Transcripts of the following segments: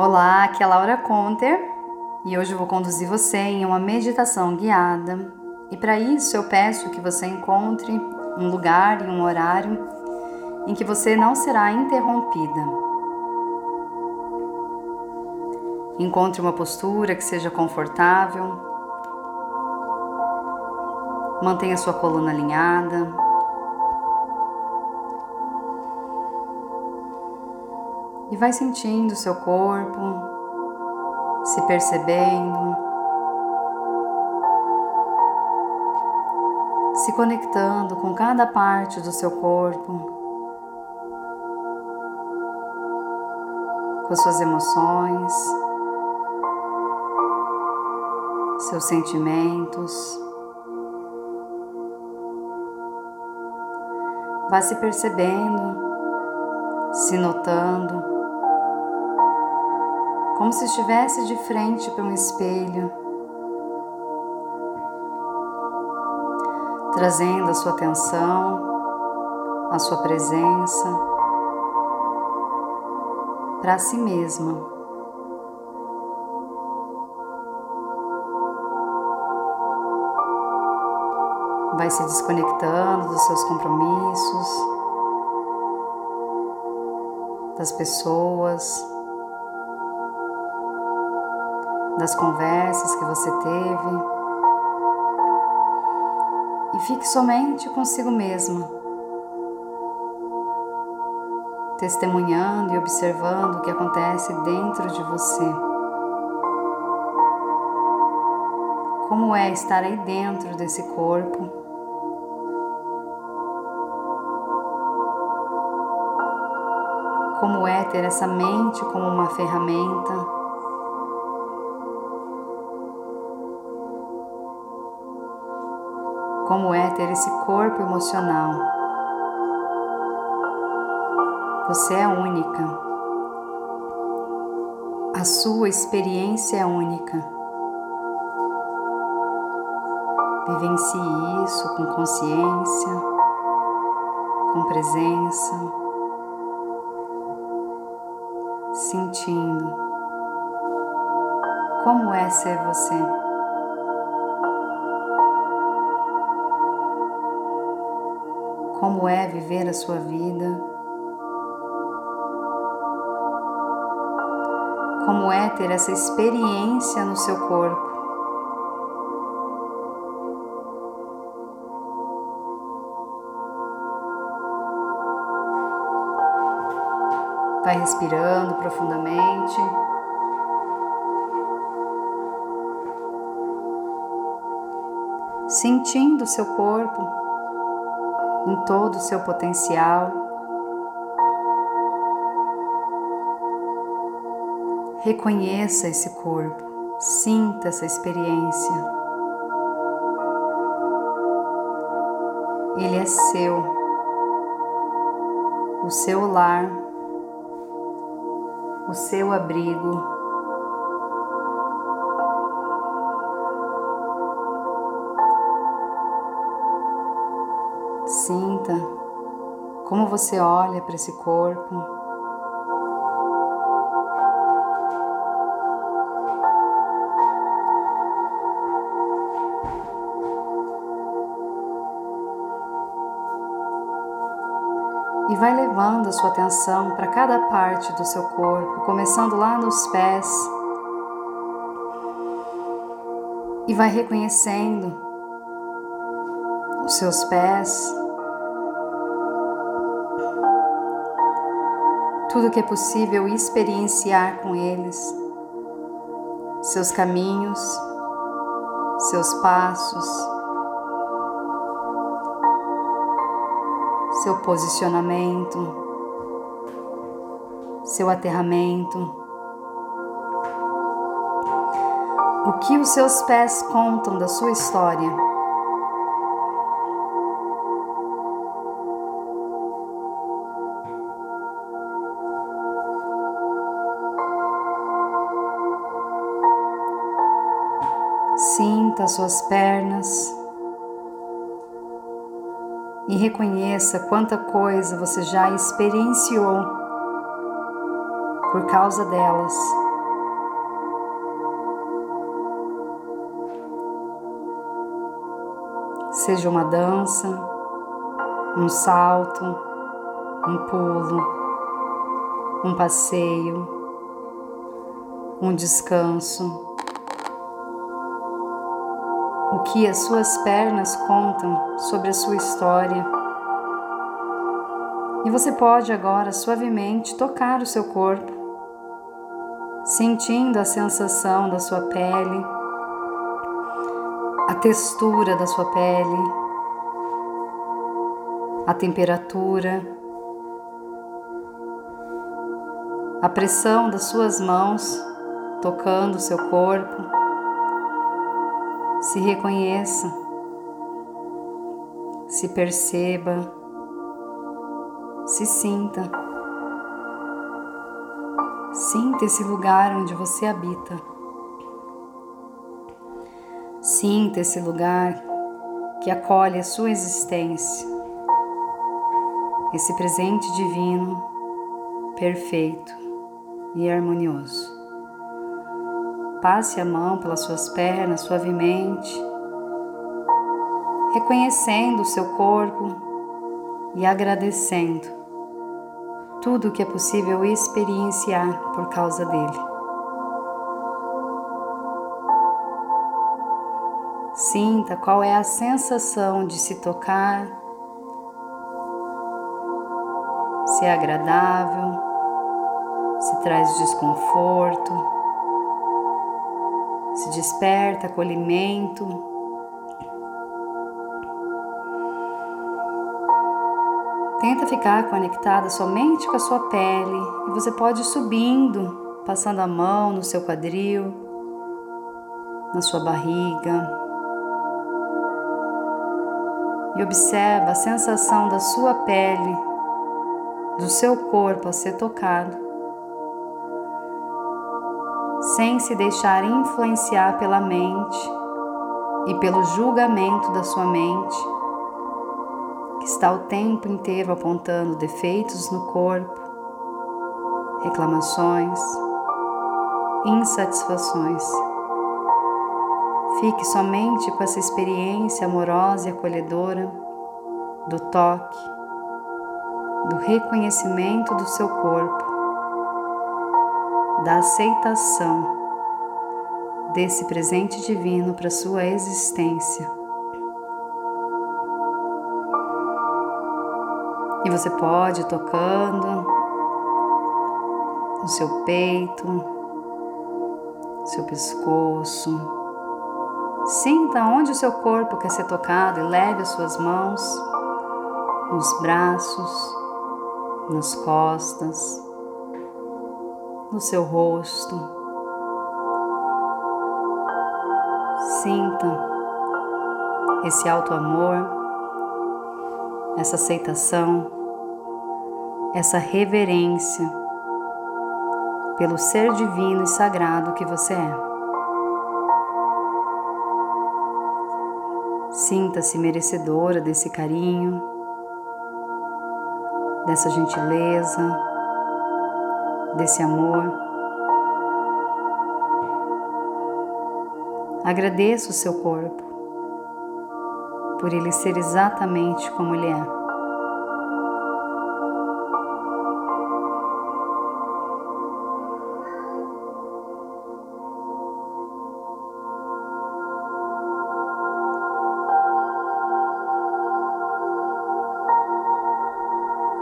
Olá, aqui é Laura Conter e hoje eu vou conduzir você em uma meditação guiada. E para isso eu peço que você encontre um lugar e um horário em que você não será interrompida. Encontre uma postura que seja confortável. Mantenha sua coluna alinhada. E vai sentindo seu corpo, se percebendo, se conectando com cada parte do seu corpo, com suas emoções, seus sentimentos. Vá se percebendo, se notando como se estivesse de frente para um espelho, trazendo a sua atenção, a sua presença para si mesma. Vai se desconectando dos seus compromissos, das pessoas, das conversas que você teve e fique somente consigo mesma, testemunhando e observando o que acontece dentro de você. Como é estar aí dentro desse corpo? Como é ter essa mente como uma ferramenta como é ter esse corpo emocional. Você é única. A sua experiência é única. Vivencie isso com consciência, com presença, sentindo como é ser você. Como é viver a sua vida, como é ter essa experiência no seu corpo. Vai respirando profundamente. Sentindo seu corpo em todo o seu potencial. Reconheça esse corpo, sinta essa experiência. Ele é seu, o seu lar, o seu abrigo. Sinta como você olha para esse corpo. E vai levando a sua atenção para cada parte do seu corpo, começando lá nos pés. E vai reconhecendo os seus pés, tudo que é possível experienciar com eles, seus caminhos, seus passos, seu posicionamento, seu aterramento. O que os seus pés contam da sua história? Sinta suas pernas e reconheça quanta coisa você já experienciou por causa delas. Seja uma dança, um salto, um pulo, um passeio, um descanso o que as suas pernas contam sobre a sua história. E você pode agora suavemente tocar o seu corpo, sentindo a sensação da sua pele, a textura da sua pele, a temperatura, a pressão das suas mãos tocando o seu corpo. Se reconheça, se perceba, se sinta. Sinta esse lugar onde você habita. Sinta esse lugar que acolhe a sua existência, esse presente divino, perfeito e harmonioso. Passe a mão pelas suas pernas suavemente, reconhecendo o seu corpo e agradecendo tudo o que é possível experienciar por causa dele. Sinta qual é a sensação de se tocar, se é agradável, se traz desconforto se desperta acolhimento. Tenta ficar conectada somente com a sua pele e você pode ir subindo, passando a mão no seu quadril, na sua barriga. E observa a sensação da sua pele, do seu corpo a ser tocado sem se deixar influenciar pela mente e pelo julgamento da sua mente, que está o tempo inteiro apontando defeitos no corpo, reclamações, insatisfações. Fique somente com essa experiência amorosa e acolhedora do toque, do reconhecimento do seu corpo da aceitação desse presente divino para sua existência. E você pode tocando no seu peito, seu pescoço. Sinta onde o seu corpo quer ser tocado e leve as suas mãos nos braços, nas costas no seu rosto. Sinta esse alto amor, essa aceitação, essa reverência pelo ser divino e sagrado que você é. Sinta-se merecedora desse carinho, dessa gentileza, desse amor. Agradeça o seu corpo por ele ser exatamente como ele é.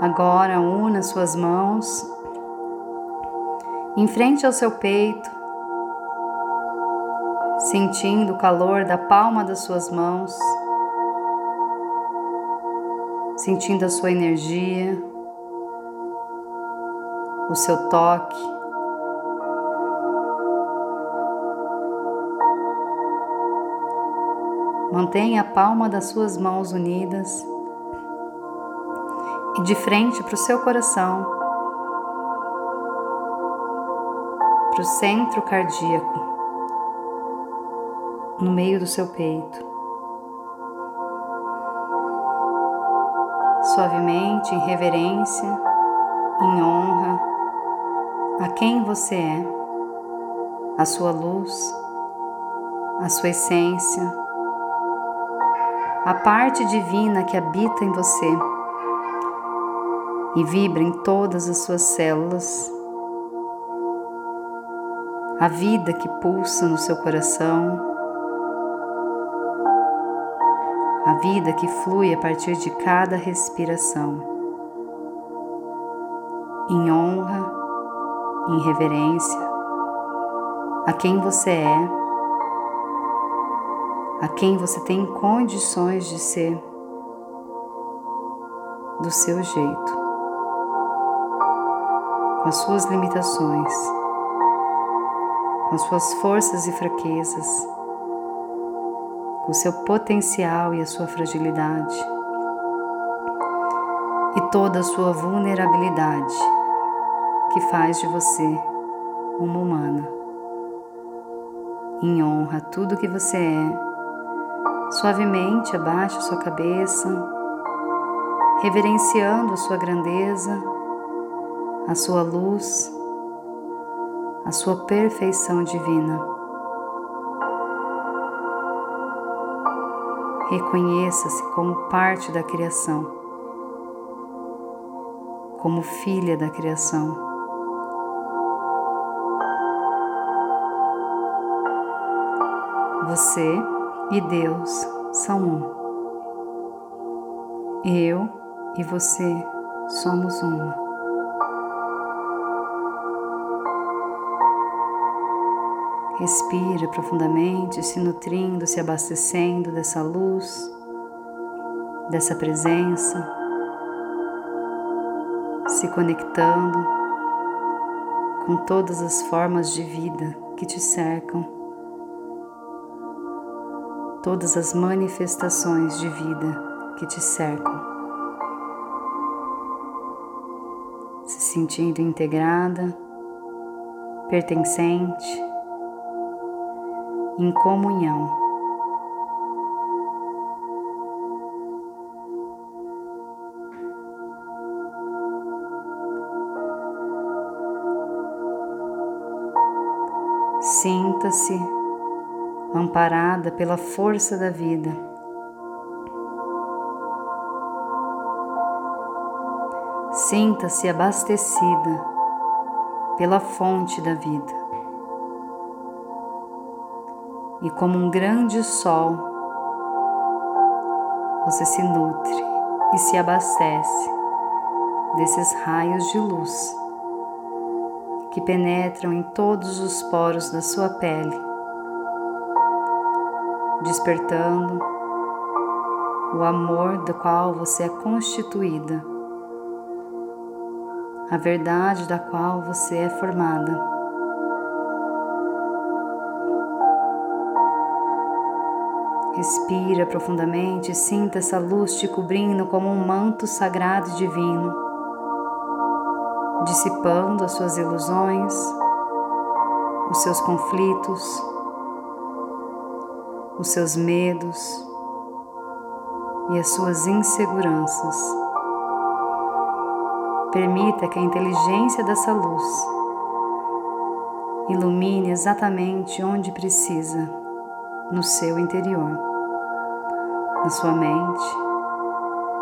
Agora una suas mãos em frente ao seu peito, sentindo o calor da palma das suas mãos, sentindo a sua energia, o seu toque. Mantenha a palma das suas mãos unidas e de frente para o seu coração. Para o centro cardíaco, no meio do seu peito. Suavemente, em reverência, em honra a quem você é, a sua luz, a sua essência, a parte divina que habita em você e vibra em todas as suas células, a vida que pulsa no seu coração, a vida que flui a partir de cada respiração, em honra, em reverência a quem você é, a quem você tem condições de ser, do seu jeito, com as suas limitações com suas forças e fraquezas, com seu potencial e a sua fragilidade, e toda a sua vulnerabilidade que faz de você uma humana. Em honra a tudo que você é, suavemente abaixe sua cabeça, reverenciando a sua grandeza, a sua luz a sua perfeição divina. Reconheça-se como parte da criação, como filha da criação. Você e Deus são um. Eu e você somos uma. Respira profundamente, se nutrindo, se abastecendo dessa luz, dessa presença, se conectando com todas as formas de vida que te cercam, todas as manifestações de vida que te cercam. Se sentindo integrada, pertencente, em comunhão. Sinta-se amparada pela força da vida. Sinta-se abastecida pela fonte da vida e como um grande sol, você se nutre e se abastece desses raios de luz que penetram em todos os poros da sua pele, despertando o amor do qual você é constituída, a verdade da qual você é formada. Respira profundamente e sinta essa luz te cobrindo como um manto sagrado e divino, dissipando as suas ilusões, os seus conflitos, os seus medos e as suas inseguranças. Permita que a inteligência dessa luz ilumine exatamente onde precisa no seu interior, na sua mente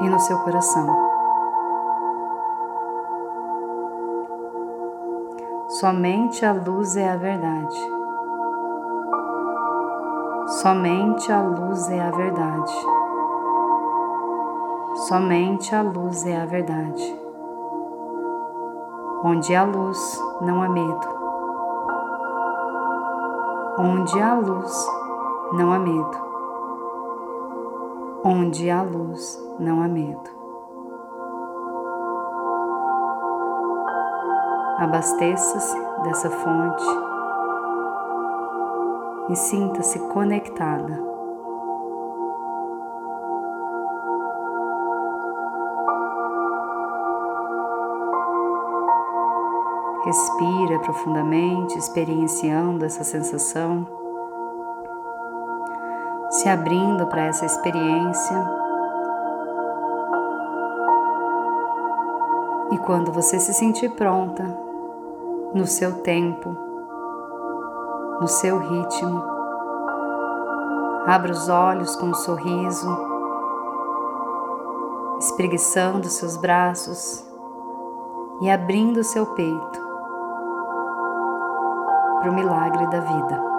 e no seu coração. Somente a luz é a verdade. Somente a luz é a verdade. Somente a luz é a verdade. Onde há luz, não há medo. Onde há luz, não há medo. Onde há luz, não há medo. Abasteça-se dessa fonte e sinta-se conectada. Respira profundamente, experienciando essa sensação se abrindo para essa experiência. E quando você se sentir pronta, no seu tempo, no seu ritmo, abra os olhos com um sorriso espreguiçando seus braços e abrindo seu peito para o milagre da vida.